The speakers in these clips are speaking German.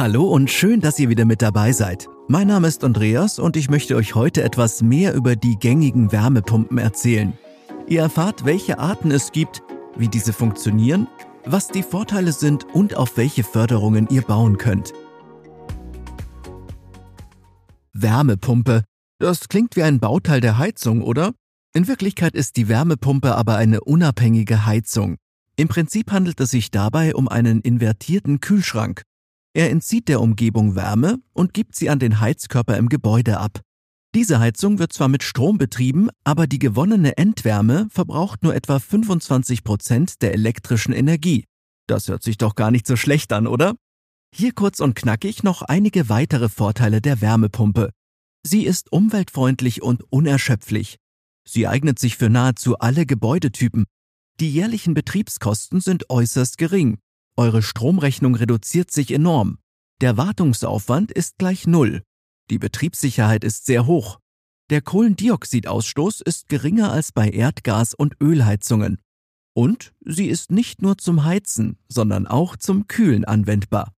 Hallo und schön, dass ihr wieder mit dabei seid. Mein Name ist Andreas und ich möchte euch heute etwas mehr über die gängigen Wärmepumpen erzählen. Ihr erfahrt, welche Arten es gibt, wie diese funktionieren, was die Vorteile sind und auf welche Förderungen ihr bauen könnt. Wärmepumpe. Das klingt wie ein Bauteil der Heizung, oder? In Wirklichkeit ist die Wärmepumpe aber eine unabhängige Heizung. Im Prinzip handelt es sich dabei um einen invertierten Kühlschrank. Er entzieht der Umgebung Wärme und gibt sie an den Heizkörper im Gebäude ab. Diese Heizung wird zwar mit Strom betrieben, aber die gewonnene Endwärme verbraucht nur etwa 25 Prozent der elektrischen Energie. Das hört sich doch gar nicht so schlecht an, oder? Hier kurz und knackig noch einige weitere Vorteile der Wärmepumpe. Sie ist umweltfreundlich und unerschöpflich. Sie eignet sich für nahezu alle Gebäudetypen. Die jährlichen Betriebskosten sind äußerst gering. Eure Stromrechnung reduziert sich enorm. Der Wartungsaufwand ist gleich Null. Die Betriebssicherheit ist sehr hoch. Der Kohlendioxidausstoß ist geringer als bei Erdgas- und Ölheizungen. Und sie ist nicht nur zum Heizen, sondern auch zum Kühlen anwendbar.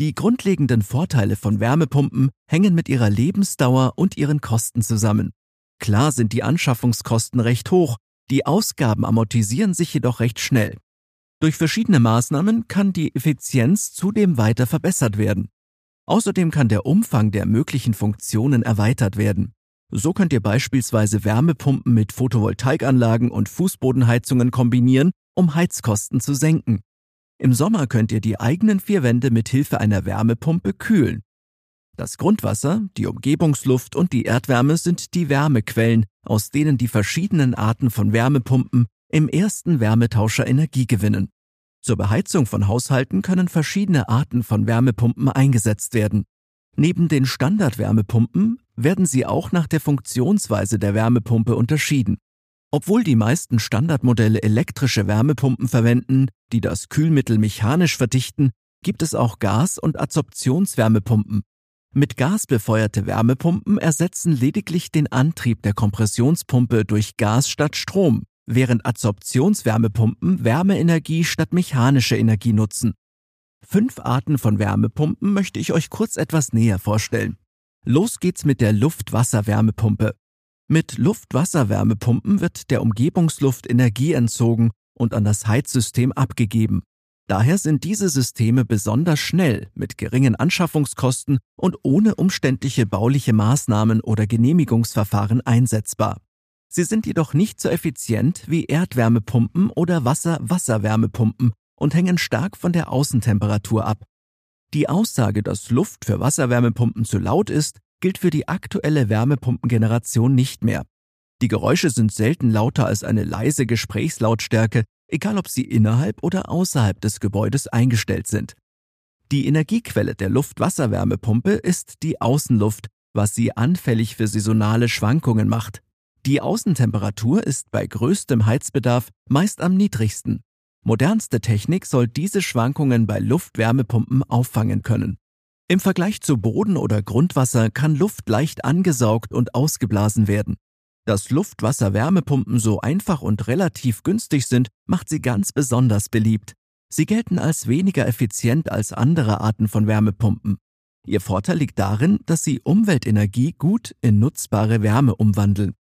Die grundlegenden Vorteile von Wärmepumpen hängen mit ihrer Lebensdauer und ihren Kosten zusammen. Klar sind die Anschaffungskosten recht hoch, die Ausgaben amortisieren sich jedoch recht schnell. Durch verschiedene Maßnahmen kann die Effizienz zudem weiter verbessert werden. Außerdem kann der Umfang der möglichen Funktionen erweitert werden. So könnt ihr beispielsweise Wärmepumpen mit Photovoltaikanlagen und Fußbodenheizungen kombinieren, um Heizkosten zu senken. Im Sommer könnt ihr die eigenen vier Wände mit Hilfe einer Wärmepumpe kühlen. Das Grundwasser, die Umgebungsluft und die Erdwärme sind die Wärmequellen, aus denen die verschiedenen Arten von Wärmepumpen im ersten Wärmetauscher Energie gewinnen. Zur Beheizung von Haushalten können verschiedene Arten von Wärmepumpen eingesetzt werden. Neben den Standardwärmepumpen werden sie auch nach der Funktionsweise der Wärmepumpe unterschieden. Obwohl die meisten Standardmodelle elektrische Wärmepumpen verwenden, die das Kühlmittel mechanisch verdichten, gibt es auch Gas- und Adsorptionswärmepumpen. Mit Gas befeuerte Wärmepumpen ersetzen lediglich den Antrieb der Kompressionspumpe durch Gas statt Strom während Adsorptionswärmepumpen Wärmeenergie statt mechanische Energie nutzen. Fünf Arten von Wärmepumpen möchte ich euch kurz etwas näher vorstellen. Los geht's mit der Luft-Wasser-Wärmepumpe. Mit Luft-Wasser-Wärmepumpen wird der Umgebungsluft Energie entzogen und an das Heizsystem abgegeben. Daher sind diese Systeme besonders schnell, mit geringen Anschaffungskosten und ohne umständliche bauliche Maßnahmen oder Genehmigungsverfahren einsetzbar. Sie sind jedoch nicht so effizient wie Erdwärmepumpen oder Wasser-Wasserwärmepumpen und hängen stark von der Außentemperatur ab. Die Aussage, dass Luft für Wasserwärmepumpen zu laut ist, gilt für die aktuelle Wärmepumpengeneration nicht mehr. Die Geräusche sind selten lauter als eine leise Gesprächslautstärke, egal ob sie innerhalb oder außerhalb des Gebäudes eingestellt sind. Die Energiequelle der Luft-Wasser-Wärmepumpe ist die Außenluft, was sie anfällig für saisonale Schwankungen macht. Die Außentemperatur ist bei größtem Heizbedarf meist am niedrigsten. Modernste Technik soll diese Schwankungen bei Luftwärmepumpen auffangen können. Im Vergleich zu Boden oder Grundwasser kann Luft leicht angesaugt und ausgeblasen werden. Dass Luftwasser-Wärmepumpen so einfach und relativ günstig sind, macht sie ganz besonders beliebt. Sie gelten als weniger effizient als andere Arten von Wärmepumpen. Ihr Vorteil liegt darin, dass sie Umweltenergie gut in nutzbare Wärme umwandeln.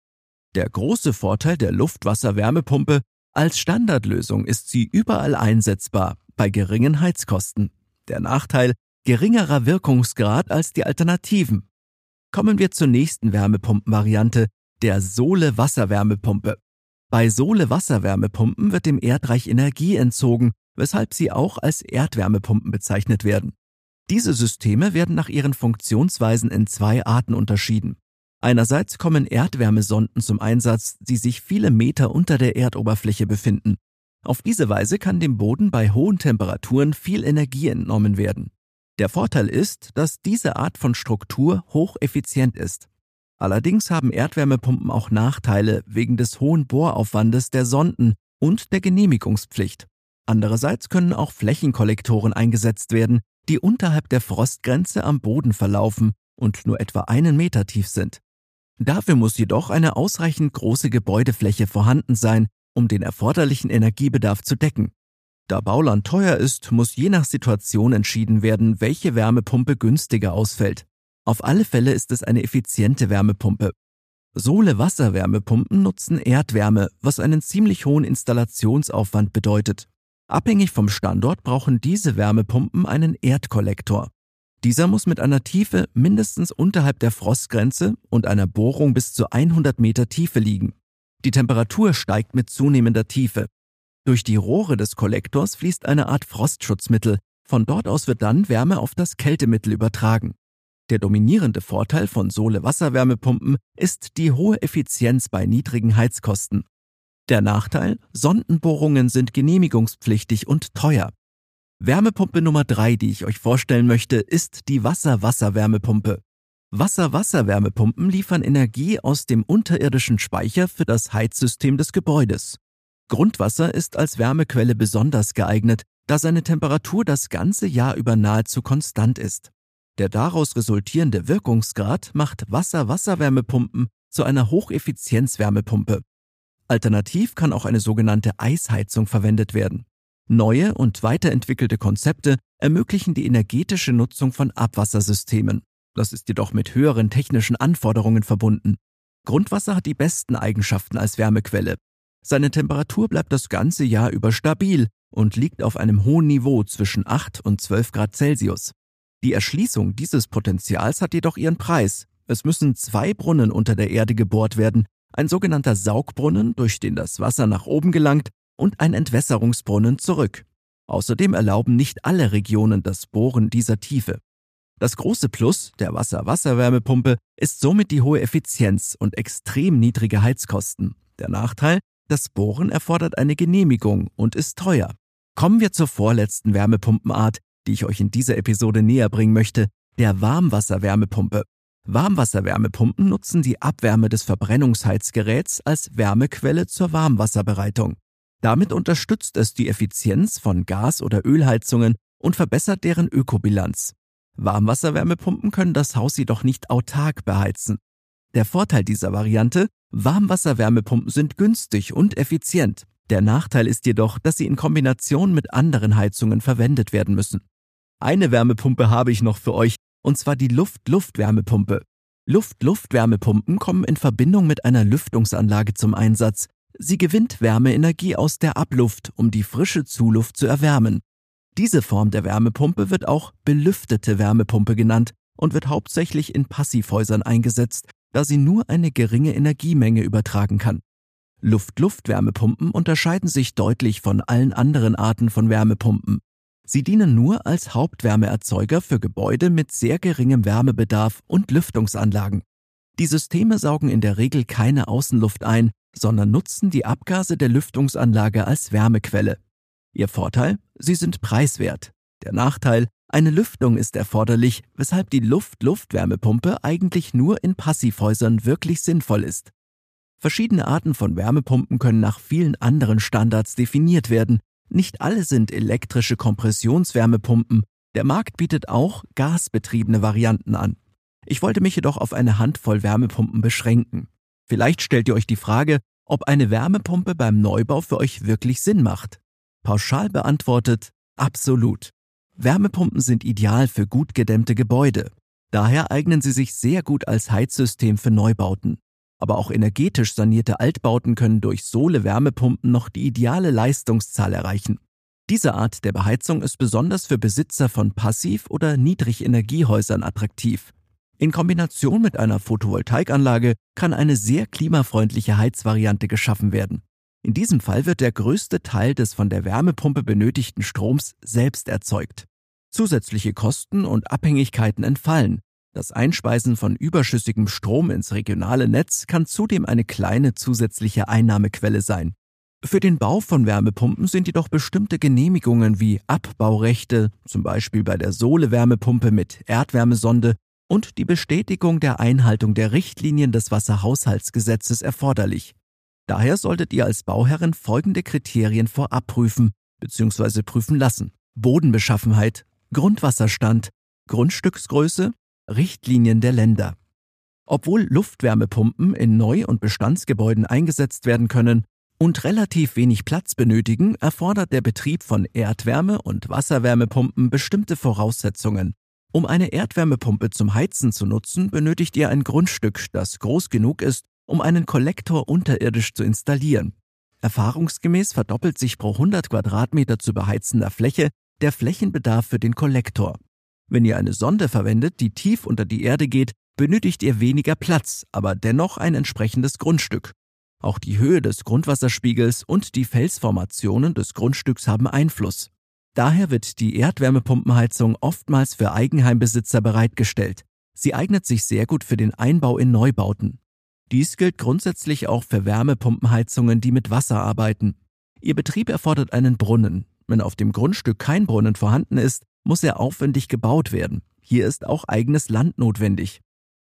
Der große Vorteil der Luftwasser-Wärmepumpe, als Standardlösung ist sie überall einsetzbar, bei geringen Heizkosten. Der Nachteil, geringerer Wirkungsgrad als die Alternativen. Kommen wir zur nächsten Wärmepumpenvariante, der Sohle-Wasserwärmepumpe. Bei Sohle-Wasserwärmepumpen wird dem Erdreich Energie entzogen, weshalb sie auch als Erdwärmepumpen bezeichnet werden. Diese Systeme werden nach ihren Funktionsweisen in zwei Arten unterschieden. Einerseits kommen Erdwärmesonden zum Einsatz, die sich viele Meter unter der Erdoberfläche befinden. Auf diese Weise kann dem Boden bei hohen Temperaturen viel Energie entnommen werden. Der Vorteil ist, dass diese Art von Struktur hocheffizient ist. Allerdings haben Erdwärmepumpen auch Nachteile wegen des hohen Bohraufwandes der Sonden und der Genehmigungspflicht. Andererseits können auch Flächenkollektoren eingesetzt werden, die unterhalb der Frostgrenze am Boden verlaufen und nur etwa einen Meter tief sind. Dafür muss jedoch eine ausreichend große Gebäudefläche vorhanden sein, um den erforderlichen Energiebedarf zu decken. Da Bauland teuer ist, muss je nach Situation entschieden werden, welche Wärmepumpe günstiger ausfällt. Auf alle Fälle ist es eine effiziente Wärmepumpe. Sohle-Wasserwärmepumpen nutzen Erdwärme, was einen ziemlich hohen Installationsaufwand bedeutet. Abhängig vom Standort brauchen diese Wärmepumpen einen Erdkollektor. Dieser muss mit einer Tiefe mindestens unterhalb der Frostgrenze und einer Bohrung bis zu 100 Meter Tiefe liegen. Die Temperatur steigt mit zunehmender Tiefe. Durch die Rohre des Kollektors fließt eine Art Frostschutzmittel. Von dort aus wird dann Wärme auf das Kältemittel übertragen. Der dominierende Vorteil von Sohle-Wasserwärmepumpen ist die hohe Effizienz bei niedrigen Heizkosten. Der Nachteil? Sondenbohrungen sind genehmigungspflichtig und teuer. Wärmepumpe Nummer drei, die ich euch vorstellen möchte, ist die Wasser-Wasser-Wärmepumpe. Wasser-Wasser-Wärmepumpen liefern Energie aus dem unterirdischen Speicher für das Heizsystem des Gebäudes. Grundwasser ist als Wärmequelle besonders geeignet, da seine Temperatur das ganze Jahr über nahezu konstant ist. Der daraus resultierende Wirkungsgrad macht Wasser-Wasserwärmepumpen zu einer Hocheffizienz-Wärmepumpe. Alternativ kann auch eine sogenannte Eisheizung verwendet werden. Neue und weiterentwickelte Konzepte ermöglichen die energetische Nutzung von Abwassersystemen. Das ist jedoch mit höheren technischen Anforderungen verbunden. Grundwasser hat die besten Eigenschaften als Wärmequelle. Seine Temperatur bleibt das ganze Jahr über stabil und liegt auf einem hohen Niveau zwischen 8 und 12 Grad Celsius. Die Erschließung dieses Potenzials hat jedoch ihren Preis. Es müssen zwei Brunnen unter der Erde gebohrt werden, ein sogenannter Saugbrunnen, durch den das Wasser nach oben gelangt, und ein Entwässerungsbrunnen zurück. Außerdem erlauben nicht alle Regionen das Bohren dieser Tiefe. Das große Plus der Wasser-Wasserwärmepumpe ist somit die hohe Effizienz und extrem niedrige Heizkosten. Der Nachteil, das Bohren erfordert eine Genehmigung und ist teuer. Kommen wir zur vorletzten Wärmepumpenart, die ich euch in dieser Episode näher bringen möchte, der Warmwasserwärmepumpe. Warmwasserwärmepumpen nutzen die Abwärme des Verbrennungsheizgeräts als Wärmequelle zur Warmwasserbereitung. Damit unterstützt es die Effizienz von Gas- oder Ölheizungen und verbessert deren Ökobilanz. Warmwasserwärmepumpen können das Haus jedoch nicht autark beheizen. Der Vorteil dieser Variante, Warmwasserwärmepumpen sind günstig und effizient. Der Nachteil ist jedoch, dass sie in Kombination mit anderen Heizungen verwendet werden müssen. Eine Wärmepumpe habe ich noch für euch, und zwar die Luft-Luft-Wärmepumpe. Luft-Luft-Wärmepumpen kommen in Verbindung mit einer Lüftungsanlage zum Einsatz. Sie gewinnt Wärmeenergie aus der Abluft, um die frische Zuluft zu erwärmen. Diese Form der Wärmepumpe wird auch belüftete Wärmepumpe genannt und wird hauptsächlich in Passivhäusern eingesetzt, da sie nur eine geringe Energiemenge übertragen kann. Luft-Luft-Wärmepumpen unterscheiden sich deutlich von allen anderen Arten von Wärmepumpen. Sie dienen nur als Hauptwärmeerzeuger für Gebäude mit sehr geringem Wärmebedarf und Lüftungsanlagen. Die Systeme saugen in der Regel keine Außenluft ein, sondern nutzen die Abgase der Lüftungsanlage als Wärmequelle. Ihr Vorteil? Sie sind preiswert. Der Nachteil? Eine Lüftung ist erforderlich, weshalb die Luft-Luft-Wärmepumpe eigentlich nur in Passivhäusern wirklich sinnvoll ist. Verschiedene Arten von Wärmepumpen können nach vielen anderen Standards definiert werden, nicht alle sind elektrische Kompressionswärmepumpen, der Markt bietet auch gasbetriebene Varianten an. Ich wollte mich jedoch auf eine Handvoll Wärmepumpen beschränken. Vielleicht stellt ihr euch die Frage, ob eine Wärmepumpe beim Neubau für euch wirklich Sinn macht. Pauschal beantwortet, absolut. Wärmepumpen sind ideal für gut gedämmte Gebäude. Daher eignen sie sich sehr gut als Heizsystem für Neubauten. Aber auch energetisch sanierte Altbauten können durch Sohle-Wärmepumpen noch die ideale Leistungszahl erreichen. Diese Art der Beheizung ist besonders für Besitzer von Passiv- oder Niedrigenergiehäusern attraktiv. In Kombination mit einer Photovoltaikanlage kann eine sehr klimafreundliche Heizvariante geschaffen werden. In diesem Fall wird der größte Teil des von der Wärmepumpe benötigten Stroms selbst erzeugt. Zusätzliche Kosten und Abhängigkeiten entfallen, das Einspeisen von überschüssigem Strom ins regionale Netz kann zudem eine kleine zusätzliche Einnahmequelle sein. Für den Bau von Wärmepumpen sind jedoch bestimmte Genehmigungen wie Abbaurechte, zum Beispiel bei der Sohle-Wärmepumpe mit Erdwärmesonde, und die Bestätigung der Einhaltung der Richtlinien des Wasserhaushaltsgesetzes erforderlich. Daher solltet ihr als Bauherrin folgende Kriterien vorab prüfen bzw. prüfen lassen. Bodenbeschaffenheit, Grundwasserstand, Grundstücksgröße, Richtlinien der Länder. Obwohl Luftwärmepumpen in Neu- und Bestandsgebäuden eingesetzt werden können, und relativ wenig Platz benötigen, erfordert der Betrieb von Erdwärme- und Wasserwärmepumpen bestimmte Voraussetzungen. Um eine Erdwärmepumpe zum Heizen zu nutzen, benötigt ihr ein Grundstück, das groß genug ist, um einen Kollektor unterirdisch zu installieren. Erfahrungsgemäß verdoppelt sich pro 100 Quadratmeter zu beheizender Fläche der Flächenbedarf für den Kollektor. Wenn ihr eine Sonde verwendet, die tief unter die Erde geht, benötigt ihr weniger Platz, aber dennoch ein entsprechendes Grundstück. Auch die Höhe des Grundwasserspiegels und die Felsformationen des Grundstücks haben Einfluss. Daher wird die Erdwärmepumpenheizung oftmals für Eigenheimbesitzer bereitgestellt. Sie eignet sich sehr gut für den Einbau in Neubauten. Dies gilt grundsätzlich auch für Wärmepumpenheizungen, die mit Wasser arbeiten. Ihr Betrieb erfordert einen Brunnen. Wenn auf dem Grundstück kein Brunnen vorhanden ist, muss er aufwendig gebaut werden. Hier ist auch eigenes Land notwendig.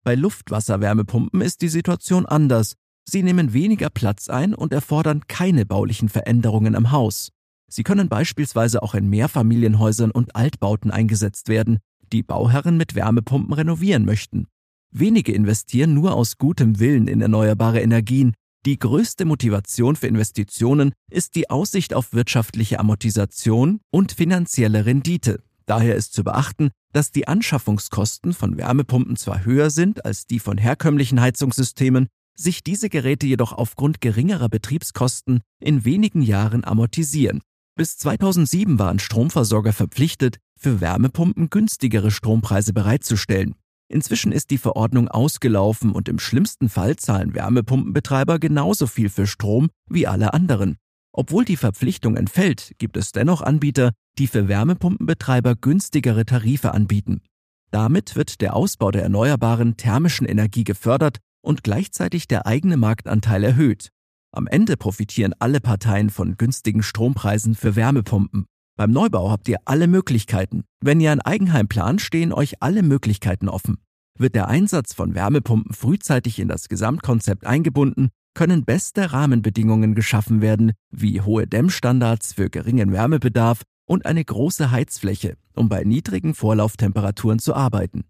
Bei Luftwasserwärmepumpen ist die Situation anders. Sie nehmen weniger Platz ein und erfordern keine baulichen Veränderungen am Haus. Sie können beispielsweise auch in Mehrfamilienhäusern und Altbauten eingesetzt werden, die Bauherren mit Wärmepumpen renovieren möchten. Wenige investieren nur aus gutem Willen in erneuerbare Energien. Die größte Motivation für Investitionen ist die Aussicht auf wirtschaftliche Amortisation und finanzielle Rendite. Daher ist zu beachten, dass die Anschaffungskosten von Wärmepumpen zwar höher sind als die von herkömmlichen Heizungssystemen, sich diese Geräte jedoch aufgrund geringerer Betriebskosten in wenigen Jahren amortisieren. Bis 2007 waren Stromversorger verpflichtet, für Wärmepumpen günstigere Strompreise bereitzustellen. Inzwischen ist die Verordnung ausgelaufen und im schlimmsten Fall zahlen Wärmepumpenbetreiber genauso viel für Strom wie alle anderen. Obwohl die Verpflichtung entfällt, gibt es dennoch Anbieter, die für Wärmepumpenbetreiber günstigere Tarife anbieten. Damit wird der Ausbau der erneuerbaren thermischen Energie gefördert und gleichzeitig der eigene Marktanteil erhöht. Am Ende profitieren alle Parteien von günstigen Strompreisen für Wärmepumpen. Beim Neubau habt ihr alle Möglichkeiten. Wenn ihr ein Eigenheim plant, stehen euch alle Möglichkeiten offen. Wird der Einsatz von Wärmepumpen frühzeitig in das Gesamtkonzept eingebunden, können beste Rahmenbedingungen geschaffen werden, wie hohe Dämmstandards für geringen Wärmebedarf und eine große Heizfläche, um bei niedrigen Vorlauftemperaturen zu arbeiten.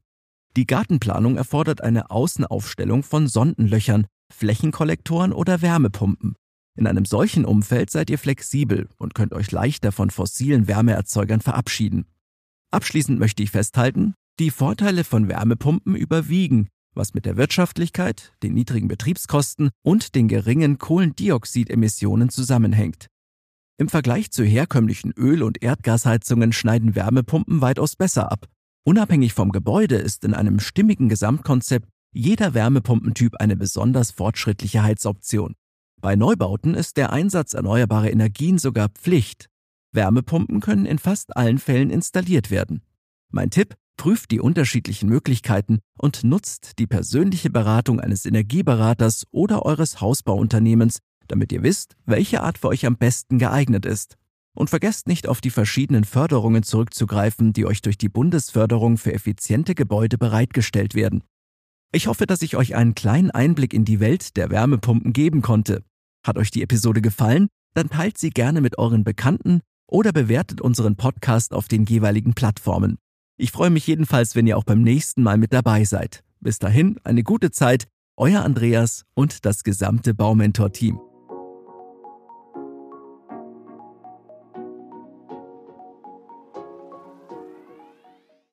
Die Gartenplanung erfordert eine Außenaufstellung von Sondenlöchern, Flächenkollektoren oder Wärmepumpen. In einem solchen Umfeld seid ihr flexibel und könnt euch leichter von fossilen Wärmeerzeugern verabschieden. Abschließend möchte ich festhalten, die Vorteile von Wärmepumpen überwiegen, was mit der Wirtschaftlichkeit, den niedrigen Betriebskosten und den geringen Kohlendioxidemissionen zusammenhängt. Im Vergleich zu herkömmlichen Öl- und Erdgasheizungen schneiden Wärmepumpen weitaus besser ab. Unabhängig vom Gebäude ist in einem stimmigen Gesamtkonzept jeder Wärmepumpentyp eine besonders fortschrittliche Heizoption. Bei Neubauten ist der Einsatz erneuerbarer Energien sogar Pflicht. Wärmepumpen können in fast allen Fällen installiert werden. Mein Tipp, prüft die unterschiedlichen Möglichkeiten und nutzt die persönliche Beratung eines Energieberaters oder eures Hausbauunternehmens, damit ihr wisst, welche Art für euch am besten geeignet ist. Und vergesst nicht auf die verschiedenen Förderungen zurückzugreifen, die euch durch die Bundesförderung für effiziente Gebäude bereitgestellt werden. Ich hoffe, dass ich euch einen kleinen Einblick in die Welt der Wärmepumpen geben konnte. Hat euch die Episode gefallen? Dann teilt sie gerne mit euren Bekannten oder bewertet unseren Podcast auf den jeweiligen Plattformen. Ich freue mich jedenfalls, wenn ihr auch beim nächsten Mal mit dabei seid. Bis dahin, eine gute Zeit, euer Andreas und das gesamte Baumentor-Team.